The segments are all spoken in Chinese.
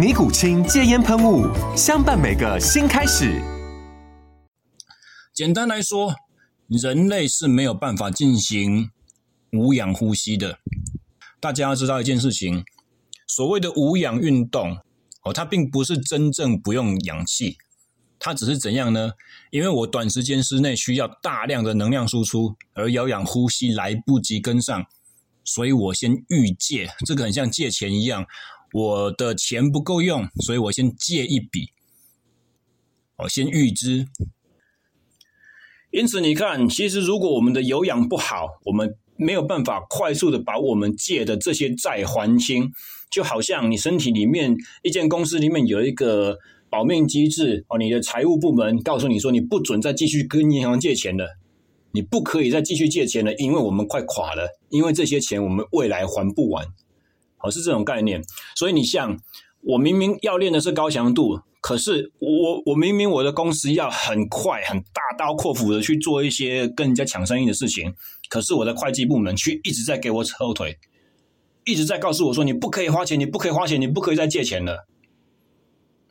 尼古清戒烟喷雾，相伴每个新开始。简单来说，人类是没有办法进行无氧呼吸的。大家要知道一件事情，所谓的无氧运动哦，它并不是真正不用氧气，它只是怎样呢？因为我短时间之内需要大量的能量输出，而有氧呼吸来不及跟上，所以我先预借，这个很像借钱一样。我的钱不够用，所以我先借一笔，我先预支。因此，你看，其实如果我们的有氧不好，我们没有办法快速的把我们借的这些债还清。就好像你身体里面一间公司里面有一个保命机制哦，你的财务部门告诉你说，你不准再继续跟银行借钱了，你不可以再继续借钱了，因为我们快垮了，因为这些钱我们未来还不完。好，是这种概念，所以你像我明明要练的是高强度，可是我我明明我的公司要很快、很大刀阔斧的去做一些跟人家抢生意的事情，可是我的会计部门却一直在给我扯后腿，一直在告诉我说，你不可以花钱，你不可以花钱，你不可以再借钱了。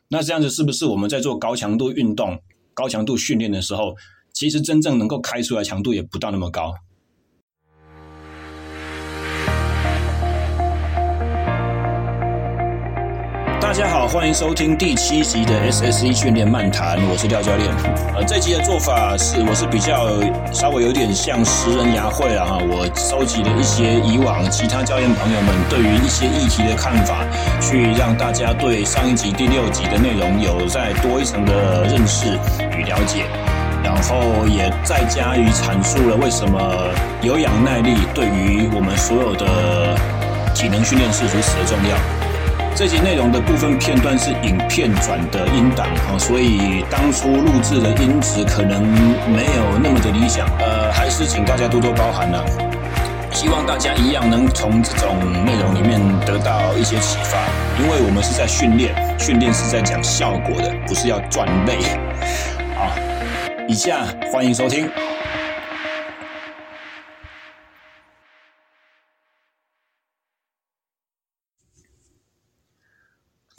那这样子是不是我们在做高强度运动、高强度训练的时候，其实真正能够开出来强度也不到那么高？大家好，欢迎收听第七集的 SSE 训练漫谈，我是廖教练。呃，这集的做法是，我是比较稍微有点像食人牙会了哈。我收集了一些以往其他教练朋友们对于一些议题的看法，去让大家对上一集第六集的内容有再多一层的认识与了解，然后也再加以阐述了为什么有氧耐力对于我们所有的体能训练是如此的重要。这集内容的部分片段是影片转的音档啊，所以当初录制的音质可能没有那么的理想，呃，还是请大家多多包涵了。希望大家一样能从这种内容里面得到一些启发，因为我们是在训练，训练是在讲效果的，不是要赚累。好，以下欢迎收听。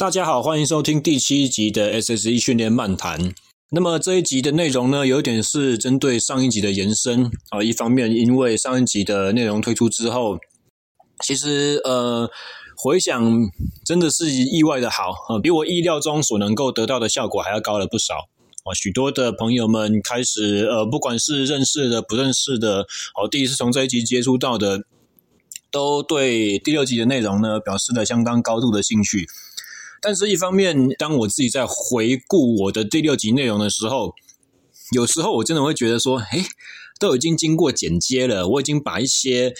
大家好，欢迎收听第七集的 SSE 训练漫谈。那么这一集的内容呢，有点是针对上一集的延伸啊。一方面，因为上一集的内容推出之后，其实呃回响真的是意外的好啊，比我意料中所能够得到的效果还要高了不少啊。许多的朋友们开始呃，不管是认识的、不认识的，哦，第一次从这一集接触到的，都对第六集的内容呢表示了相当高度的兴趣。但是，一方面，当我自己在回顾我的第六集内容的时候，有时候我真的会觉得说，诶，都已经经过剪接了，我已经把一些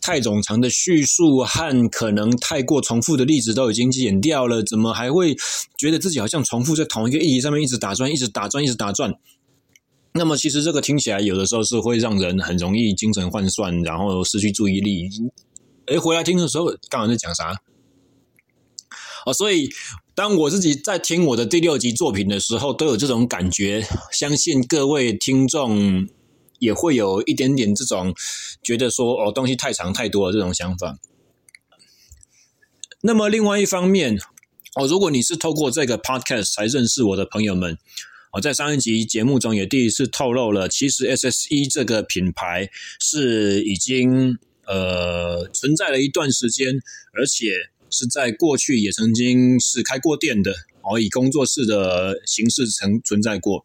太冗长的叙述和可能太过重复的例子都已经剪掉了，怎么还会觉得自己好像重复在同一个议题上面一直打转、一直打转、一直打转？那么，其实这个听起来有的时候是会让人很容易精神涣散，然后失去注意力。诶，回来听的时候，刚刚在讲啥？哦，所以当我自己在听我的第六集作品的时候，都有这种感觉。相信各位听众也会有一点点这种觉得说，哦，东西太长太多了这种想法。那么另外一方面，哦，如果你是透过这个 podcast 才认识我的朋友们，我在上一集节目中也第一次透露了，其实 SSE 这个品牌是已经呃存在了一段时间，而且。是在过去也曾经是开过店的，哦，以工作室的形式曾存在过。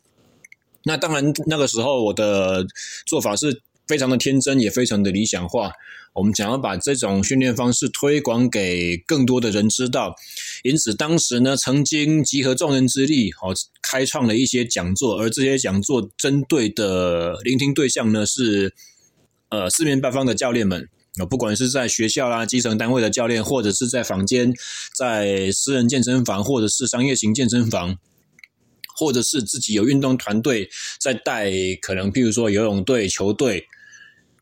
那当然，那个时候我的做法是非常的天真，也非常的理想化。我们想要把这种训练方式推广给更多的人知道，因此当时呢，曾经集合众人之力，哦，开创了一些讲座，而这些讲座针对的聆听对象呢是，呃，四面八方的教练们，不管是在学校啦、基层单位的教练，或者是在房间、在私人健身房，或者是商业型健身房，或者是自己有运动团队在带，可能譬如说游泳队、球队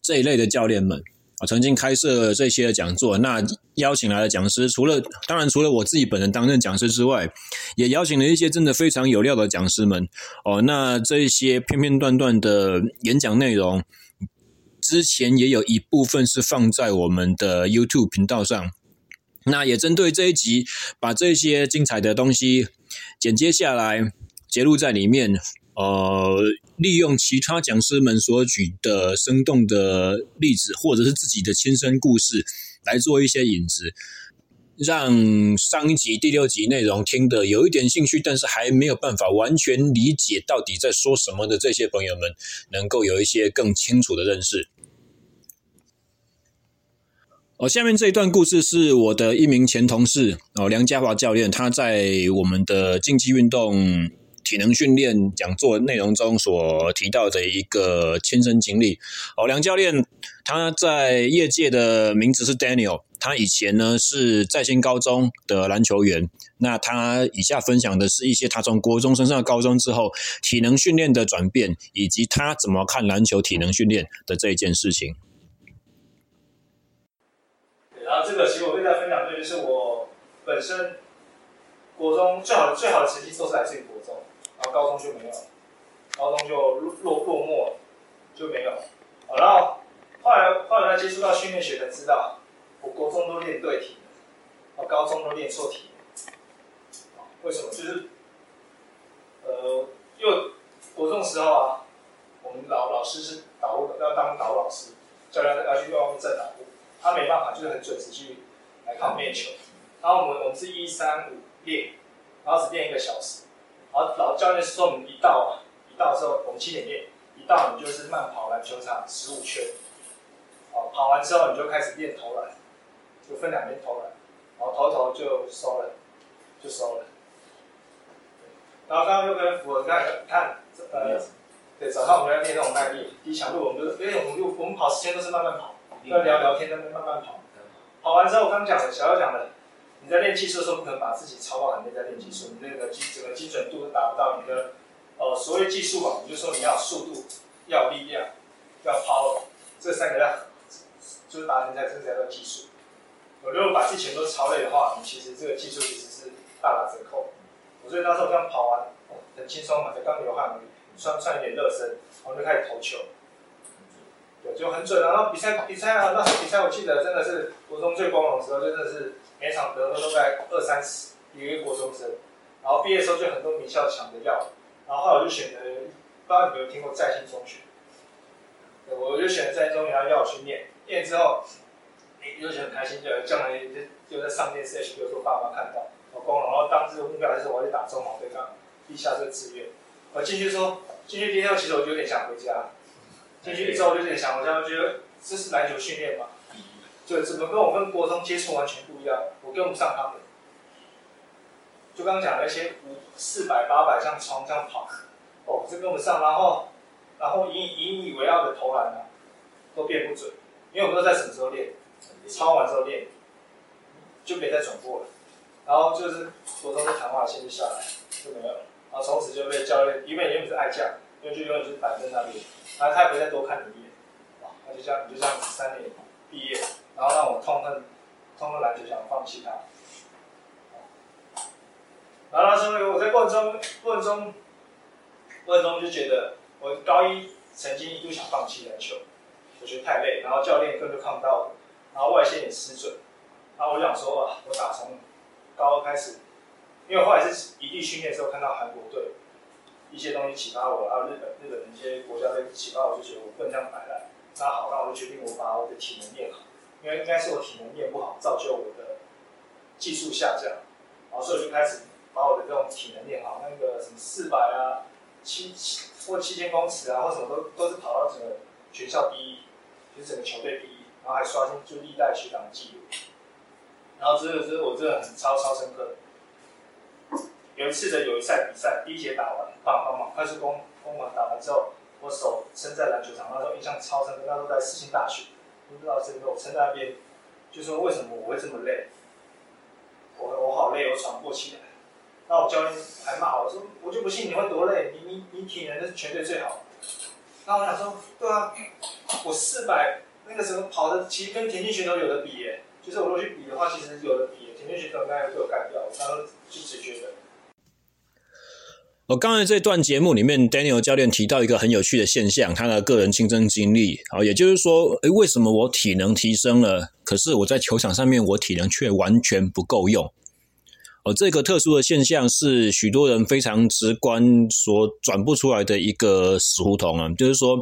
这一类的教练们。啊，曾经开设这些讲座，那邀请来的讲师，除了当然除了我自己本人担任讲师之外，也邀请了一些真的非常有料的讲师们。哦，那这些片片段段的演讲内容，之前也有一部分是放在我们的 YouTube 频道上。那也针对这一集，把这些精彩的东西剪接下来，截录在里面。呃，利用其他讲师们所举的生动的例子，或者是自己的亲身故事，来做一些引子，让上一集第六集内容听得有一点兴趣，但是还没有办法完全理解到底在说什么的这些朋友们，能够有一些更清楚的认识。哦，下面这一段故事是我的一名前同事哦，梁家华教练，他在我们的竞技运动。体能训练讲座内容中所提到的一个亲身经历哦，梁教练他在业界的名字是 Daniel，他以前呢是在新高中的篮球员。那他以下分享的是一些他从国中升上高中之后体能训练的转变，以及他怎么看篮球体能训练的这一件事情。然后这个其实我跟大家分享的就是我本身国中最好的最好的成绩都是来自于国中。然后高中就没有，高中就落落落寞，就没有。然后后来后来接触到训练学才知道，我国中都练对题，我高中都练错题。为什么？就是呃，因为国中的时候啊，我们老老师是导护的，要当导老师，教练要去外面站导，他没办法，就是很准时去来看我练球。然后我们我们是一三五练，然后只练一个小时。然后老教练说：“我们一到一到之后，我们七点练，一到你就是慢跑篮球场十五圈。哦，跑完之后你就开始练投篮，就分两边投篮，然后投投就收了，就收了。然后刚刚又跟福尔看看，呃，对，早上我们要练那种耐力，低强度，我们就因为我们就我们跑时间都是慢慢跑，要聊聊天，那边慢慢跑。跑完之后，我刚讲的，小姚讲的。”你在练技术的时候，不可能把自己超到很累，在练技术，你那个基整个精准度都达不到你的，呃，所谓技术嘛，你就说你要速度，要力量，要 power，这三个要，就是达成在这才叫技术。我如果把自己全都超累的话，你其实这个技术其实是大打折扣。我所以那时候刚跑完，很轻松嘛，才刚流汗，穿穿一点热身，然后就开始投球，就很准。然后比赛比赛啊，那时候比赛我记得真的是国中最光荣的时候，真的是。每场得分都在二三十，一个国中生，然后毕业的时候就很多名校抢着要，然后后来我就选择，不知道你有没有听过在新中学，我就选择在中学要要我去念，念之后，哎，就很开心，就将来就就在上电视，比如说爸妈看到，好光荣，然后当时的目标还是我要去打中华队，刚立下这个志愿。我进去说，进去第一天其实我就有点想回家，进去之后我就有点想我家，我觉得这是篮球训练嘛。就怎么跟我跟国中接触完全不一样，我跟不上他们。就刚刚讲那些五四百八百像冲这样跑，哦，这跟不上。然后，然后引引以为傲的投篮呢，都变不准，因为我们都在什么时候练？操完之后练，就没再转过了。然后就是国中的谈话线就下来，就没有了。然后从此就被教练，因为原本是爱将，因为就永远就是摆在那边，然后他也不再多看你一眼，啊，那就这样，你就这样三年毕业。然后让我痛恨，痛恨篮球，想放弃它。然后那时候我在过程中，过程中，过程中就觉得，我高一曾经一度想放弃篮球，我觉得太累，然后教练根本就看不到我，然后外线也失准，然后我就想说啊，我打从高二开始，因为后来是异地训练的时候看到韩国队一些东西启发我，还有日本日本的一些国家队启发我，就觉得我不能这样摆烂。那好，那我就决定我把我的体能练好。因为应该是我体能练不好，造就我的技术下降，然后所以我就开始把我的这种体能练好，那个什么四百啊、七七或七千公尺啊，或什么都都是跑到整个学校第一，就是整个球队第一，然后还刷新就历代学长的记录。然后这个是我真的很超超深刻。有一次的友谊赛比赛，第一节打完，棒棒棒，快速攻攻完打完之后，我手撑在篮球场，那时候印象超深刻。那时候在四星大学，不知道是不是我撑在那边，就说为什么我会这么累？我我好累，我喘不过气来。那我教练还骂我说，我就不信你会多累，你你你体能是全队最好。那我想说，对啊，我四百那个时候跑的，其实跟田径选手有的比耶。就是我如果去比的话，其实有的比田径选手应该被我干掉。我当时就只觉得。我刚才这段节目里面，Daniel 教练提到一个很有趣的现象，他的个人亲身经历啊，也就是说，诶，为什么我体能提升了，可是我在球场上面我体能却完全不够用？哦，这个特殊的现象是许多人非常直观所转不出来的一个死胡同啊，就是说，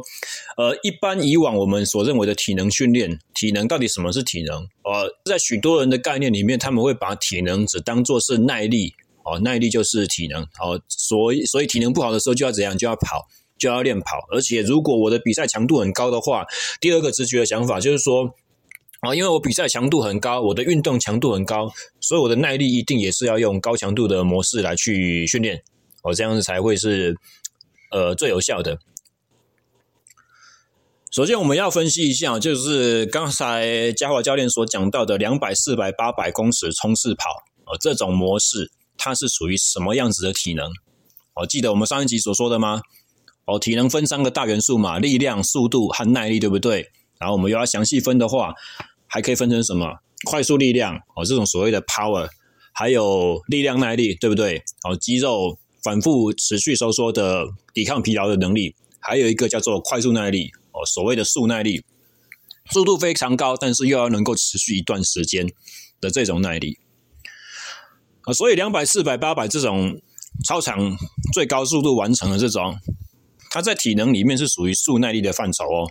呃，一般以往我们所认为的体能训练，体能到底什么是体能？呃，在许多人的概念里面，他们会把体能只当做是耐力。哦，耐力就是体能。哦，所以所以体能不好的时候就要怎样？就要跑，就要练跑。而且如果我的比赛强度很高的话，第二个直觉的想法就是说，啊，因为我比赛强度很高，我的运动强度很高，所以我的耐力一定也是要用高强度的模式来去训练。哦，这样子才会是呃最有效的。首先我们要分析一下，就是刚才嘉华教练所讲到的两百、四百、八百公尺冲刺跑，哦，这种模式。它是属于什么样子的体能？哦，记得我们上一集所说的吗？哦，体能分三个大元素嘛，力量、速度和耐力，对不对？然后我们又要详细分的话，还可以分成什么？快速力量哦，这种所谓的 power，还有力量耐力，对不对？哦，肌肉反复持续收缩的抵抗疲劳的能力，还有一个叫做快速耐力哦，所谓的速耐力，速度非常高，但是又要能够持续一段时间的这种耐力。啊，所以两百、四百、八百这种超长最高速度完成的这种，它在体能里面是属于速耐力的范畴哦。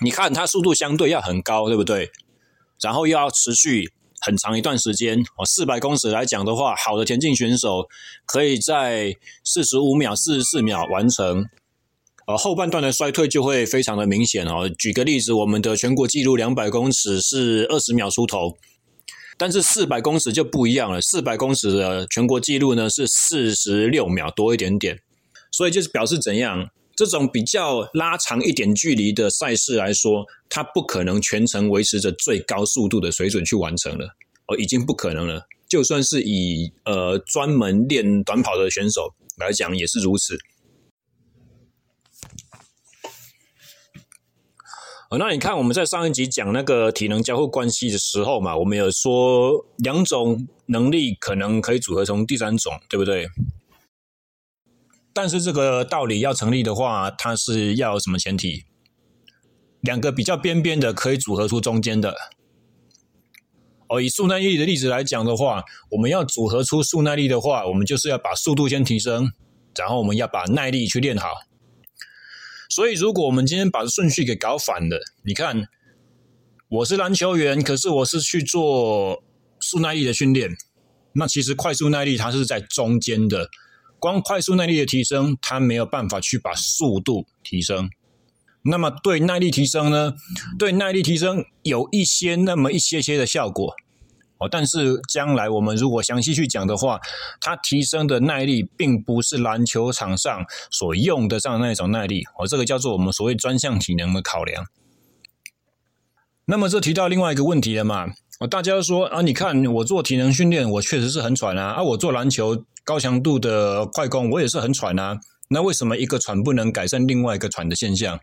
你看它速度相对要很高，对不对？然后又要持续很长一段时间哦。四百公尺来讲的话，好的田径选手可以在四十五秒、四十四秒完成，呃，后半段的衰退就会非常的明显哦。举个例子，我们的全国纪录两百公尺是二十秒出头。但是四百公尺就不一样了，四百公尺的全国纪录呢是四十六秒多一点点，所以就是表示怎样，这种比较拉长一点距离的赛事来说，它不可能全程维持着最高速度的水准去完成了，哦，已经不可能了。就算是以呃专门练短跑的选手来讲，也是如此。那你看，我们在上一集讲那个体能交互关系的时候嘛，我们有说两种能力可能可以组合成第三种，对不对？但是这个道理要成立的话，它是要有什么前提？两个比较边边的可以组合出中间的。哦，以速耐力的例子来讲的话，我们要组合出速耐力的话，我们就是要把速度先提升，然后我们要把耐力去练好。所以，如果我们今天把顺序给搞反了，你看，我是篮球员，可是我是去做速耐力的训练，那其实快速耐力它是在中间的，光快速耐力的提升，它没有办法去把速度提升。那么对耐力提升呢？对耐力提升有一些那么一些些的效果。但是将来我们如果详细去讲的话，它提升的耐力并不是篮球场上所用得上那一种耐力。哦，这个叫做我们所谓专项体能的考量。那么这提到另外一个问题了嘛？哦，大家说啊，你看我做体能训练，我确实是很喘啊。啊，我做篮球高强度的快攻，我也是很喘啊。那为什么一个喘不能改善另外一个喘的现象？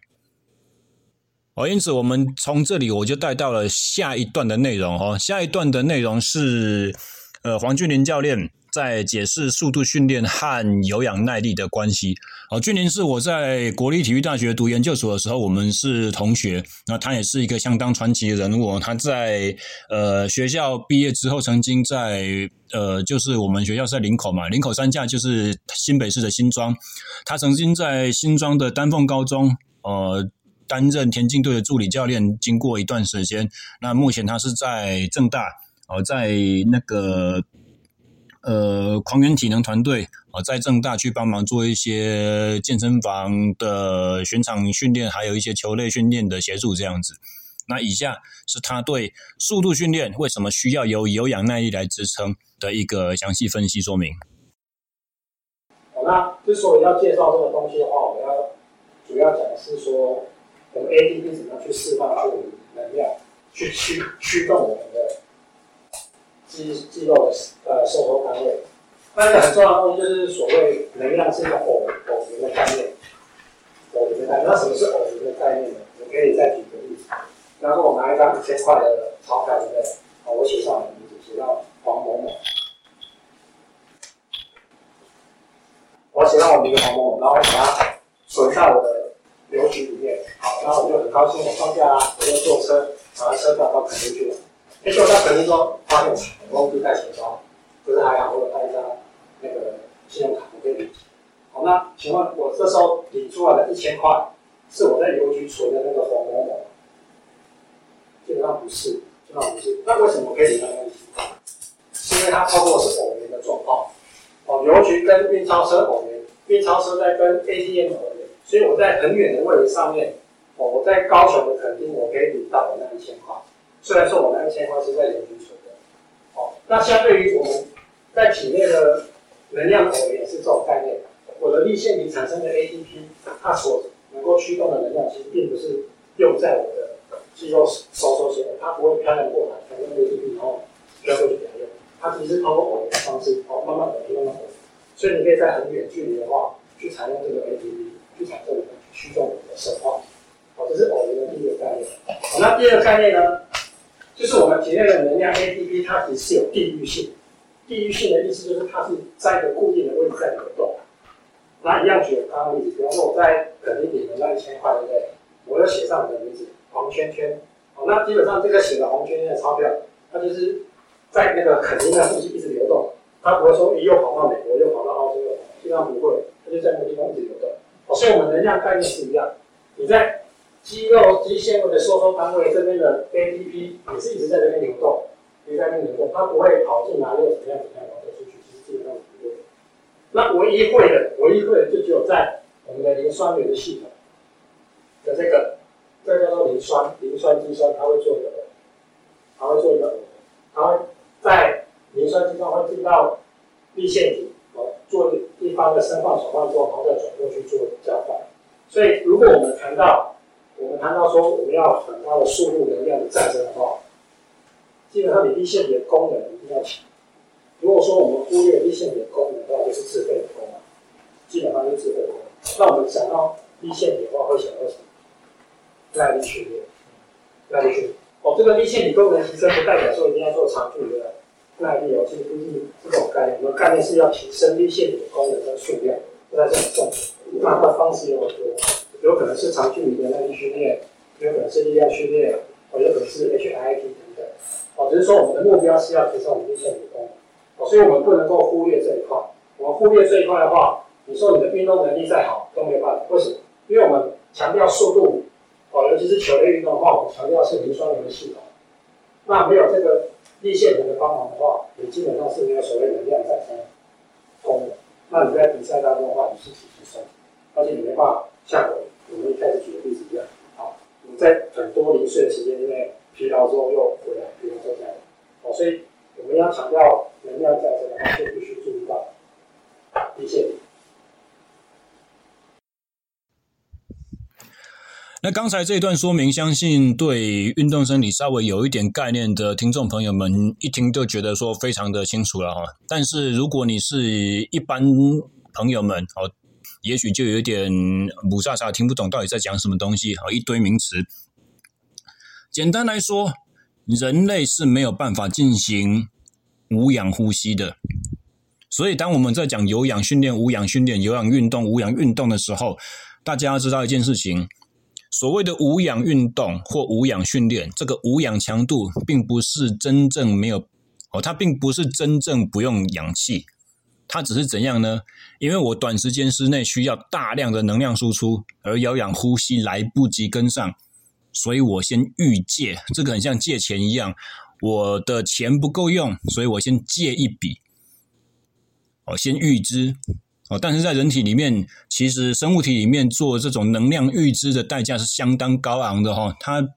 哦，因此我们从这里我就带到了下一段的内容哦。下一段的内容是，呃，黄俊林教练在解释速度训练和有氧耐力的关系。哦，俊林是我在国立体育大学读研究所的时候，我们是同学。那他也是一个相当传奇的人物。他在呃学校毕业之后，曾经在呃就是我们学校在林口嘛，林口三甲就是新北市的新庄。他曾经在新庄的丹凤高中，呃。担任田径队的助理教练，经过一段时间，那目前他是在正大哦，在那个呃狂猿体能团队啊，在正大去帮忙做一些健身房的巡场训练，还有一些球类训练的协助这样子。那以下是他对速度训练为什么需要有有氧耐力来支撑的一个详细分析说明。好，那之所以要介绍这个东西的话，我要主要讲是说，我们 ADP 怎么样去释放出能量，去驱驱动我们的肌肌肉的呃收缩单位。那一个很重要的东西就是所谓能量是一个偶偶然的概念，偶然的概念。那什么是偶然的概念呢？我可以再举个例子。比方说我拿一张一千块的钞票，对不对？好，我写上名字，写到黄某某。我写上我名字黄某某，然后我把它存在我的。然后我就很高兴，我放假啦，我就坐车拿车票到垦丁去了。结果到垦丁之后，发现我忘记带钱包，可是还好我有带一张那个信用卡，我可以领。好，那请问我这时候领出来的一千块，是我在邮局存的那个黄某某？基本上不是，基本上不是。那为什么可以领到那一千块？是因为它操作是偶然的状况。哦，邮局跟运钞车偶然，运钞车在跟 ATM 偶然，所以我在很远的位置上面，我在高雄的垦丁，我可以领到我那一千块。虽然说我那一千块是在邮局存的，哦，那相对于我们在体内的能量偶然是这种概念。我的粒线里产生的 ATP，它所能够驱动的能量，其实并不是用在我的。肌肉收缩起来，它不会漂洋过来，反正 ATP 然后飘过去给它用。它其实是通过偶然的方式，哦，慢慢的提供到偶然。所以你可以在很远距离的话，去采用这个 ATP 去产生驱动你的生化。这是偶然的第一个概念。那第二个概念呢，就是我们体内的能量 ATP，它其实是有地域性。地域性的意思就是它是在一个固定的位置在流动。那一样举个刚刚例子，比方说我在垦丁领的那一千块，对不对？我要写上我的名字。黄圈圈，好，那基本上这个写的红圈圈的钞票，它就是在那个垦丁的附近一直流动，它不会说你又跑到美国，又跑到澳洲，基本上不会，它就在那个地方一直流动。哦，所以我们能量概念是一样，你在肌肉肌纤维的收缩单位这边的 ATP 也是一直在这边流动，一直在那边流动，它不会跑进来又怎么样怎么样跑出去，其实基本上不会。那唯一会的，唯一会的就只有在我们的磷酸酶的系统的这个。这叫做磷酸，磷酸肌酸，它会做一个，它会做一个，它会在磷酸肌酸会进到 B 线体，做一方的生放手放之后，然后再转过去做交换。所以，如果我们谈到，我们谈到说我们要很高的速度能量的战争的话，基本上你粒线体的功能一定要强。如果说我们忽略粒线体的功能的话，就是自费的功能，基本上就是自费的功能。那我们想到粒线体的话，会想到什么？耐力训练，耐力训练哦，这个粒线体功能提升不代表说一定要做长距离的耐力哦，其实不是这种概念。我们概念是要提升粒线体的功能跟数量，不在这么重。那它的方式有很多，有可能是长距离的耐力训练，有可能是力量训练，哦，有可能是 HIIT 等等。哦，只是说我们的目标是要提升我们粒线体的功能。哦，所以我们不能够忽略这一块。我们忽略这一块的话，你说你的运动能力再好都没有办法。为什么？因为我们强调速度。哦，尤其是球类运动的话，我们强调是磷酸酶的系统。那没有这个粒线体的帮忙的话，你基本上是没有所谓能量再生功能。那你在比赛当中的话，你是体积酸，而且你没办法像我我们一开始举的例子一样，好，你在很多零碎的时间之内疲劳之后又回来，疲劳之后再来。哦，所以我们要强调能量产生的话，就必须注意到粒线体。那刚才这一段说明，相信对运动生理稍微有一点概念的听众朋友们，一听就觉得说非常的清楚了哈。但是如果你是一般朋友们哦，也许就有点雾煞煞，听不懂到底在讲什么东西好，一堆名词。简单来说，人类是没有办法进行无氧呼吸的。所以当我们在讲有氧训练、无氧训练、有氧运动、无氧运动的时候，大家要知道一件事情。所谓的无氧运动或无氧训练，这个无氧强度并不是真正没有哦，它并不是真正不用氧气，它只是怎样呢？因为我短时间之内需要大量的能量输出，而有氧呼吸来不及跟上，所以我先预借，这个很像借钱一样，我的钱不够用，所以我先借一笔。哦，先预支哦。但是在人体里面，其实生物体里面做这种能量预支的代价是相当高昂的哈。它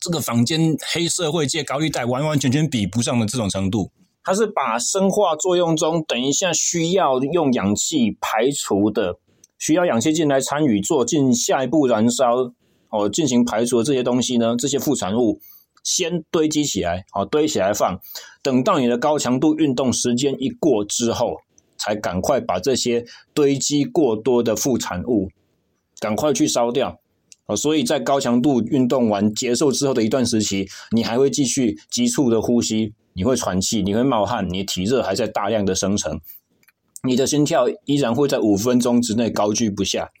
这个房间黑社会借高利贷完完全全比不上的这种程度。它是把生化作用中等一下需要用氧气排除的，需要氧气进来参与做进下一步燃烧哦，进行排除的这些东西呢，这些副产物先堆积起来，哦，堆起来放，等到你的高强度运动时间一过之后，才赶快把这些堆积过多的副产物赶快去烧掉哦。所以在高强度运动完结束之后的一段时期，你还会继续急促的呼吸。你会喘气，你会冒汗，你体热还在大量的生成，你的心跳依然会在五分钟之内高居不下。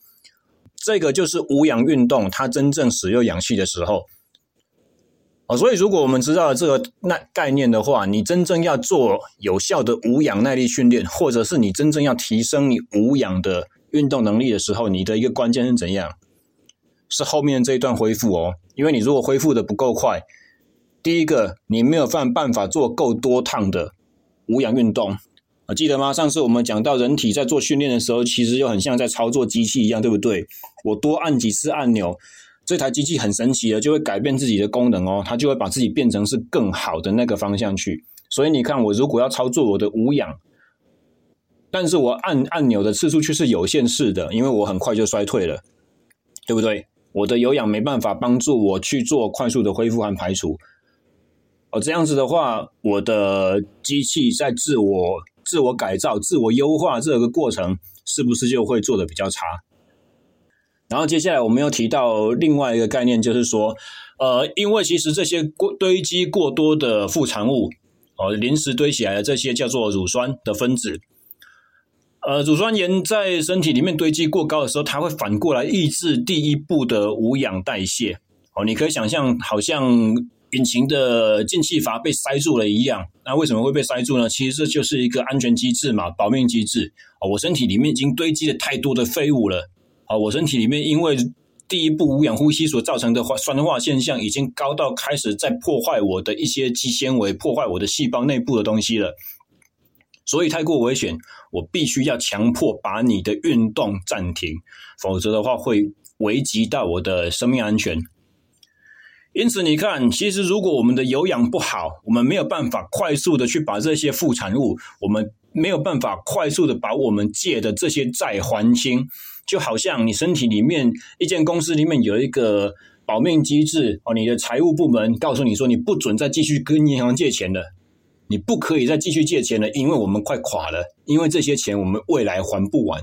这个就是无氧运动，它真正使用氧气的时候。哦，所以如果我们知道了这个那概念的话，你真正要做有效的无氧耐力训练，或者是你真正要提升你无氧的运动能力的时候，你的一个关键是怎样？是后面这一段恢复哦，因为你如果恢复的不够快。第一个，你没有办办法做够多趟的无氧运动，记得吗？上次我们讲到，人体在做训练的时候，其实就很像在操作机器一样，对不对？我多按几次按钮，这台机器很神奇的，就会改变自己的功能哦，它就会把自己变成是更好的那个方向去。所以你看，我如果要操作我的无氧，但是我按按钮的次数却是有限式的，因为我很快就衰退了，对不对？我的有氧没办法帮助我去做快速的恢复和排除。哦，这样子的话，我的机器在自我自我改造、自我优化这个过程，是不是就会做得比较差？然后接下来我们又提到另外一个概念，就是说，呃，因为其实这些过堆积过多的副产物，哦，临时堆起来的这些叫做乳酸的分子，呃，乳酸盐在身体里面堆积过高的时候，它会反过来抑制第一步的无氧代谢。哦，你可以想象，好像。引擎的进气阀被塞住了一样，那为什么会被塞住呢？其实这就是一个安全机制嘛，保命机制。啊，我身体里面已经堆积了太多的废物了。啊，我身体里面因为第一步无氧呼吸所造成的酸化现象，已经高到开始在破坏我的一些肌纤维，破坏我的细胞内部的东西了。所以太过危险，我必须要强迫把你的运动暂停，否则的话会危及到我的生命安全。因此，你看，其实如果我们的有氧不好，我们没有办法快速的去把这些副产物，我们没有办法快速的把我们借的这些债还清，就好像你身体里面一间公司里面有一个保命机制哦，你的财务部门告诉你说，你不准再继续跟银行借钱了，你不可以再继续借钱了，因为我们快垮了，因为这些钱我们未来还不完，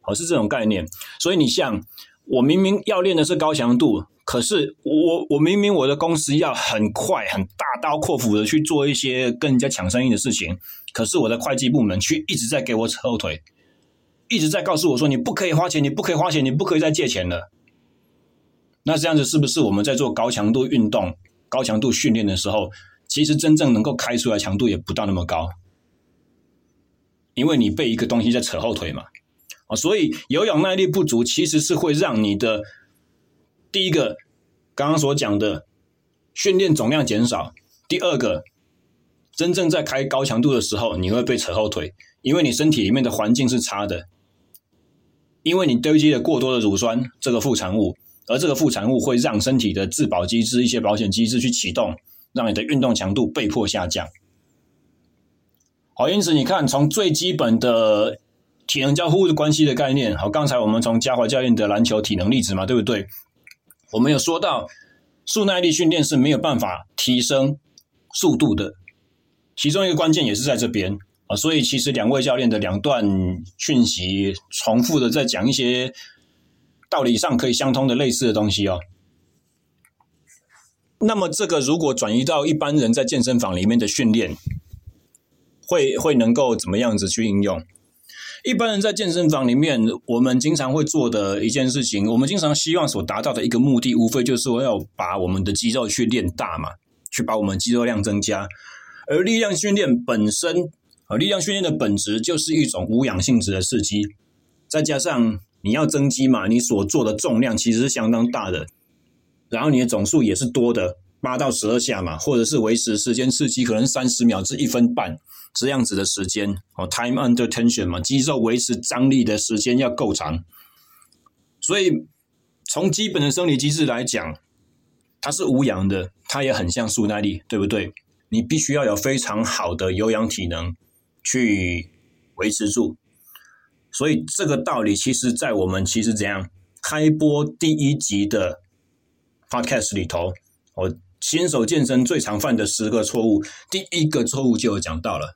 好，是这种概念。所以你像我明明要练的是高强度。可是我我明明我的公司要很快很大刀阔斧的去做一些跟人家抢生意的事情，可是我的会计部门却一直在给我扯后腿，一直在告诉我说，你不可以花钱，你不可以花钱，你不可以再借钱了。那这样子是不是我们在做高强度运动、高强度训练的时候，其实真正能够开出来强度也不到那么高？因为你被一个东西在扯后腿嘛。啊，所以有氧耐力不足其实是会让你的。第一个，刚刚所讲的训练总量减少；第二个，真正在开高强度的时候，你会被扯后腿，因为你身体里面的环境是差的，因为你堆积了过多的乳酸这个副产物，而这个副产物会让身体的自保机制、一些保险机制去启动，让你的运动强度被迫下降。好，因此你看，从最基本的体能交互的关系的概念，好，刚才我们从嘉华教练的篮球体能例子嘛，对不对？我们有说到，速耐力训练是没有办法提升速度的，其中一个关键也是在这边啊。所以其实两位教练的两段讯息重复的在讲一些道理上可以相通的类似的东西哦。那么这个如果转移到一般人在健身房里面的训练，会会能够怎么样子去应用？一般人在健身房里面，我们经常会做的一件事情，我们经常希望所达到的一个目的，无非就是说要把我们的肌肉去练大嘛，去把我们肌肉量增加。而力量训练本身，啊，力量训练的本质就是一种无氧性质的刺激，再加上你要增肌嘛，你所做的重量其实是相当大的，然后你的总数也是多的，八到十二下嘛，或者是维持时间刺激可能三十秒至一分半这样子的时间哦，time under tension 嘛，肌肉维持张力的时间要够长。所以从基本的生理机制来讲，它是无氧的，它也很像速耐力，对不对？你必须要有非常好的有氧体能去维持住。所以这个道理，其实，在我们其实怎样开播第一集的 podcast 里头，我新手健身最常犯的十个错误，第一个错误就有讲到了。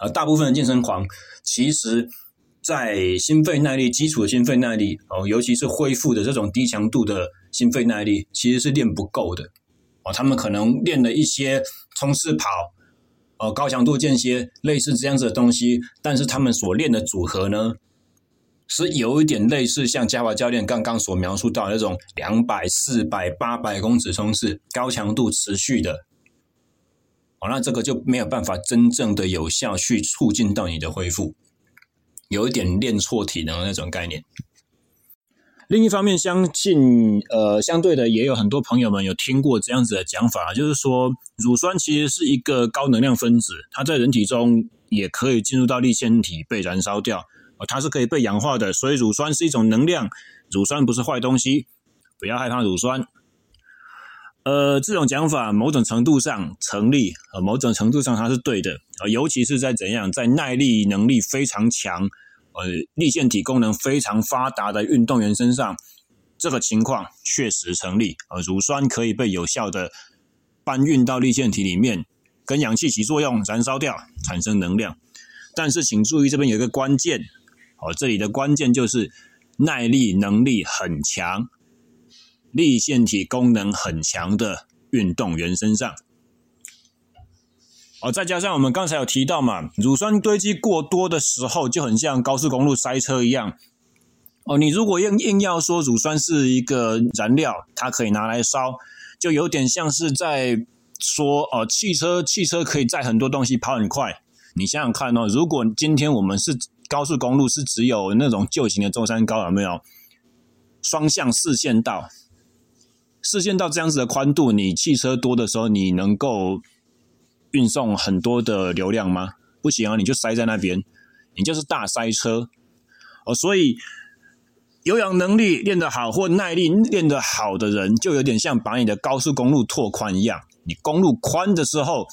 啊，大部分的健身狂，其实在心肺耐力、基础的心肺耐力哦，尤其是恢复的这种低强度的心肺耐力，其实是练不够的。哦，他们可能练了一些冲刺跑。哦，高强度间歇类似这样子的东西，但是他们所练的组合呢，是有一点类似像嘉华教练刚刚所描述到那种两百、四百、八百公尺冲刺，高强度持续的。哦，那这个就没有办法真正的有效去促进到你的恢复，有一点练错体能的那种概念。另一方面，相信呃，相对的也有很多朋友们有听过这样子的讲法，就是说乳酸其实是一个高能量分子，它在人体中也可以进入到粒线体被燃烧掉，它是可以被氧化的，所以乳酸是一种能量，乳酸不是坏东西，不要害怕乳酸。呃，这种讲法某种程度上成立，呃，某种程度上它是对的，呃，尤其是在怎样，在耐力能力非常强。呃，力线体功能非常发达的运动员身上，这个情况确实成立。呃，乳酸可以被有效的搬运到力线体里面，跟氧气起作用，燃烧掉，产生能量。但是请注意，这边有一个关键，哦，这里的关键就是耐力能力很强、粒线体功能很强的运动员身上。哦，再加上我们刚才有提到嘛，乳酸堆积过多的时候，就很像高速公路塞车一样。哦，你如果硬硬要说乳酸是一个燃料，它可以拿来烧，就有点像是在说哦，汽车汽车可以载很多东西，跑很快。你想想看哦，如果今天我们是高速公路是只有那种旧型的中山高，有没有双向四线道？四线道这样子的宽度，你汽车多的时候，你能够运送很多的流量吗？不行啊，你就塞在那边，你就是大塞车哦。所以有氧能力练得好或耐力练得好的人，就有点像把你的高速公路拓宽一样。你公路宽的时候，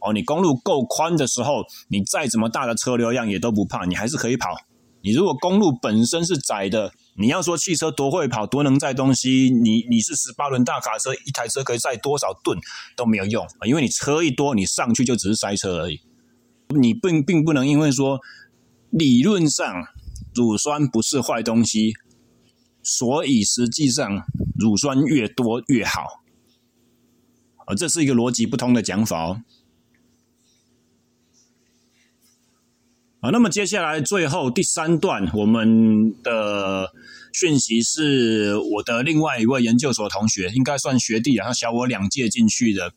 哦，你公路够宽的时候，你再怎么大的车流量也都不怕，你还是可以跑。你如果公路本身是窄的，你要说汽车多会跑，多能载东西，你你是十八轮大卡车，一台车可以载多少吨都没有用，因为你车一多，你上去就只是塞车而已。你并并不能因为说理论上乳酸不是坏东西，所以实际上乳酸越多越好，啊这是一个逻辑不通的讲法哦。那么接下来最后第三段，我们的讯息是我的另外一位研究所同学，应该算学弟啊，他小我两届进去的，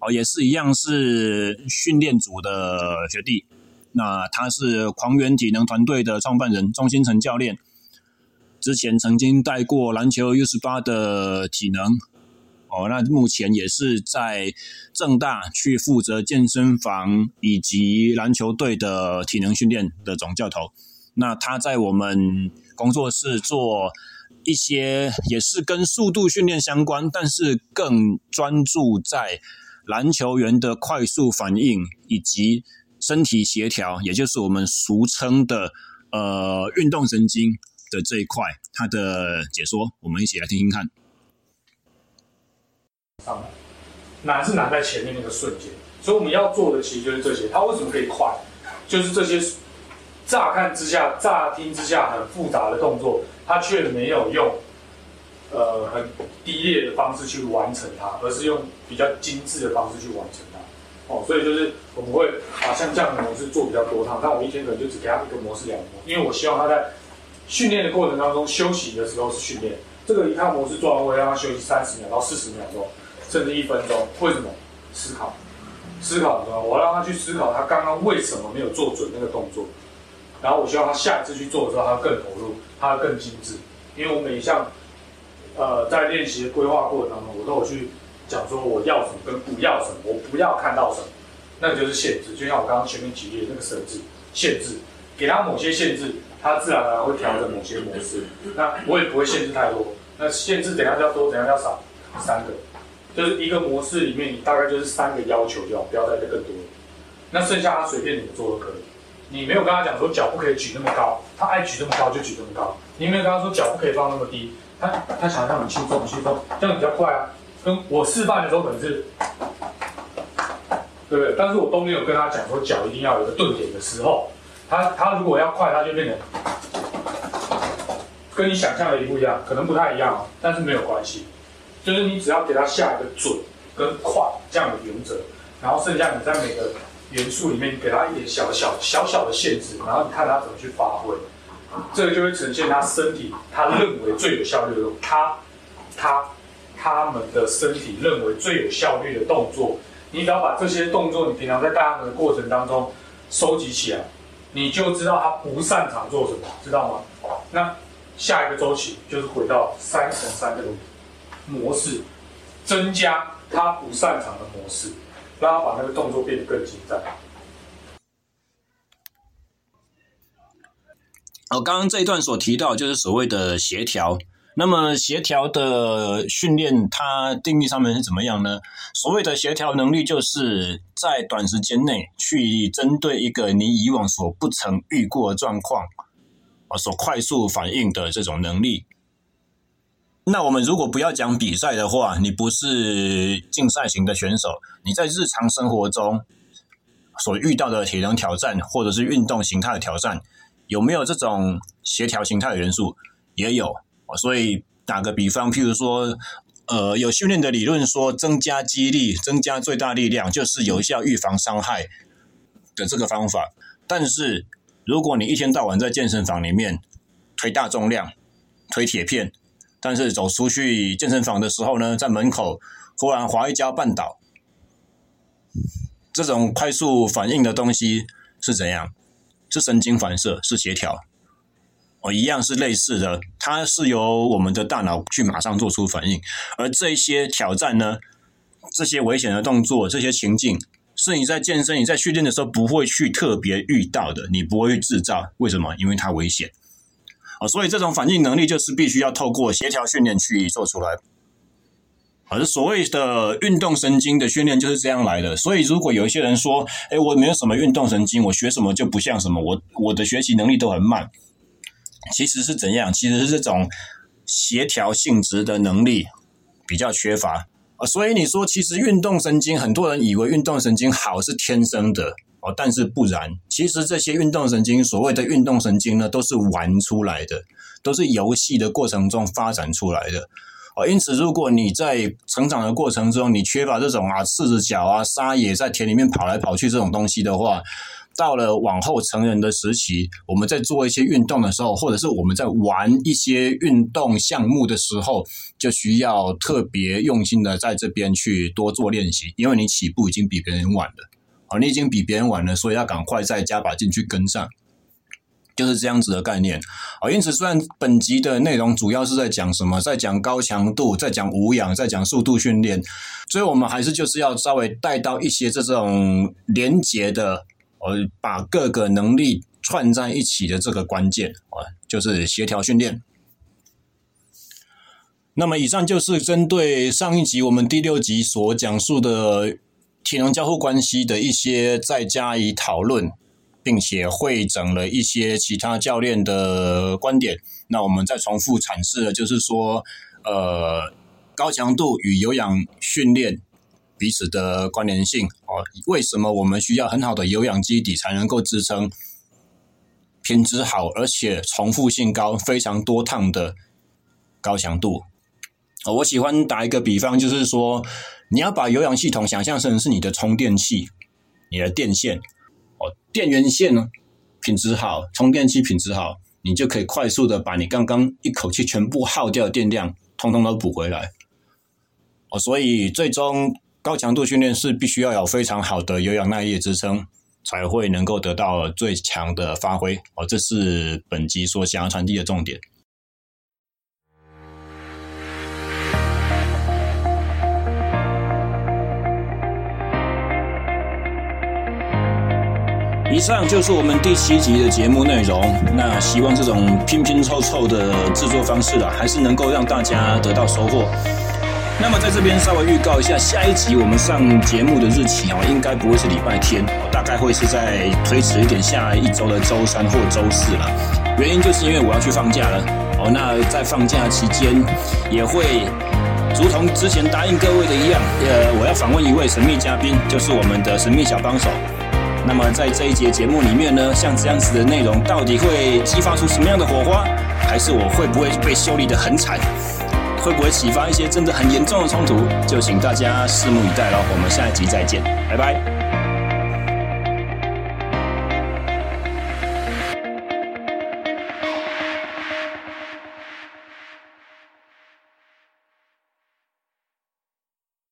哦，也是一样是训练组的学弟。那他是狂猿体能团队的创办人钟新成教练，之前曾经带过篮球 U 十八的体能。哦，那目前也是在正大去负责健身房以及篮球队的体能训练的总教头。那他在我们工作室做一些也是跟速度训练相关，但是更专注在篮球员的快速反应以及身体协调，也就是我们俗称的呃运动神经的这一块。他的解说，我们一起来听听看。上来，难是难在前面那个瞬间，所以我们要做的其实就是这些。它为什么可以快？就是这些乍看之下、乍听之下很复杂的动作，它却没有用呃很低劣的方式去完成它，而是用比较精致的方式去完成它。哦，所以就是我们会把像这样的模式做比较多趟，但我一天可能就只给他一个模式、两个模，因为我希望他在训练的过程当中休息的时候是训练。这个一套模式做完，我会让他休息三十秒到四十秒钟。甚至一分钟，为什么？思考，思考，知道吗？我让他去思考，他刚刚为什么没有做准那个动作，然后我希望他下一次去做的时候，他更投入，他更精致。因为我每一项，呃，在练习的规划过程当中，我都有去讲说我要什么跟不要什么，我不要看到什么，那就是限制。就像我刚刚前面举例那个设置限制，给他某些限制，他自然而然会调整某些模式。那我也不会限制太多。那限制怎样叫多，怎样叫少？三个，就是一个模式里面，你大概就是三个要求就好，不要再更多。那剩下他随便怎么做都可以。你没有跟他讲说脚不可以举那么高，他爱举这么高就举这么高。你没有跟他说脚不可以放那么低，他他想让你轻松轻松，这样比较快啊。跟我示范的时候可能是，对不对？但是我都没有跟他讲说脚一定要有个顿点的时候，他他如果要快，他就变成。跟你想象的一不一样，可能不太一样，但是没有关系，就是你只要给他下一个准跟快这样的原则，然后剩下你在每个元素里面给他一点小小小小的限制，然后你看他怎么去发挥，这个就会呈现他身体他认为最有效率的动，他他他们的身体认为最有效率的动作，你只要把这些动作你平常在带他们的过程当中收集起来，你就知道他不擅长做什么，知道吗？那。下一个周期就是回到三乘三这个模式，增加他不擅长的模式，让他把那个动作变得更精湛。哦，刚刚这一段所提到就是所谓的协调。那么协调的训练，它定义上面是怎么样呢？所谓的协调能力，就是在短时间内去针对一个你以往所不曾遇过的状况。啊所快速反应的这种能力。那我们如果不要讲比赛的话，你不是竞赛型的选手，你在日常生活中所遇到的体能挑战，或者是运动形态的挑战，有没有这种协调形态的元素？也有。所以打个比方，譬如说，呃，有训练的理论说，增加肌力、增加最大力量，就是有效预防伤害的这个方法。但是，如果你一天到晚在健身房里面推大重量、推铁片，但是走出去健身房的时候呢，在门口忽然滑一跤绊倒，这种快速反应的东西是怎样？是神经反射，是协调。哦，一样是类似的，它是由我们的大脑去马上做出反应，而这些挑战呢，这些危险的动作，这些情境。是你在健身、你在训练的时候不会去特别遇到的，你不会去制造。为什么？因为它危险。啊，所以这种反应能力就是必须要透过协调训练去做出来。而所谓的运动神经的训练就是这样来的。所以如果有一些人说：“哎，我没有什么运动神经，我学什么就不像什么，我我的学习能力都很慢。”其实是怎样？其实是这种协调性质的能力比较缺乏。啊，所以你说，其实运动神经，很多人以为运动神经好是天生的哦，但是不然。其实这些运动神经，所谓的运动神经呢，都是玩出来的，都是游戏的过程中发展出来的。哦，因此，如果你在成长的过程中，你缺乏这种啊，赤着脚啊，撒野在田里面跑来跑去这种东西的话，到了往后成人的时期，我们在做一些运动的时候，或者是我们在玩一些运动项目的时候，就需要特别用心的在这边去多做练习，因为你起步已经比别人晚了，啊，你已经比别人晚了，所以要赶快再加把劲去跟上，就是这样子的概念。啊，因此虽然本集的内容主要是在讲什么，在讲高强度，在讲无氧，在讲速度训练，所以我们还是就是要稍微带到一些这种连结的。呃，把各个能力串在一起的这个关键啊，就是协调训练。那么，以上就是针对上一集我们第六集所讲述的体能交互关系的一些再加以讨论，并且汇整了一些其他教练的观点。那我们再重复阐释的就是说，呃，高强度与有氧训练。彼此的关联性哦，为什么我们需要很好的有氧基底才能够支撑品质好而且重复性高、非常多趟的高强度？哦，我喜欢打一个比方，就是说你要把有氧系统想象成是你的充电器，你的电线哦，电源线呢品质好，充电器品质好，你就可以快速的把你刚刚一口气全部耗掉的电量，通通都补回来哦，所以最终。高强度训练是必须要有非常好的有氧耐力支撑，才会能够得到最强的发挥。哦，这是本集所想要传递的重点。以上就是我们第七集的节目内容。那希望这种拼拼凑凑的制作方式啊，还是能够让大家得到收获。那么在这边稍微预告一下，下一集我们上节目的日期哦，应该不会是礼拜天，大概会是在推迟一点，下一周的周三或周四了。原因就是因为我要去放假了哦。那在放假期间也会。如同之前答应各位的一样，呃，我要访问一位神秘嘉宾，就是我们的神秘小帮手。那么在这一节节目里面呢，像这样子的内容，到底会激发出什么样的火花？还是我会不会被修理的很惨？会不会启发一些真的很严重的冲突？就请大家拭目以待喽。我们下一集再见，拜拜。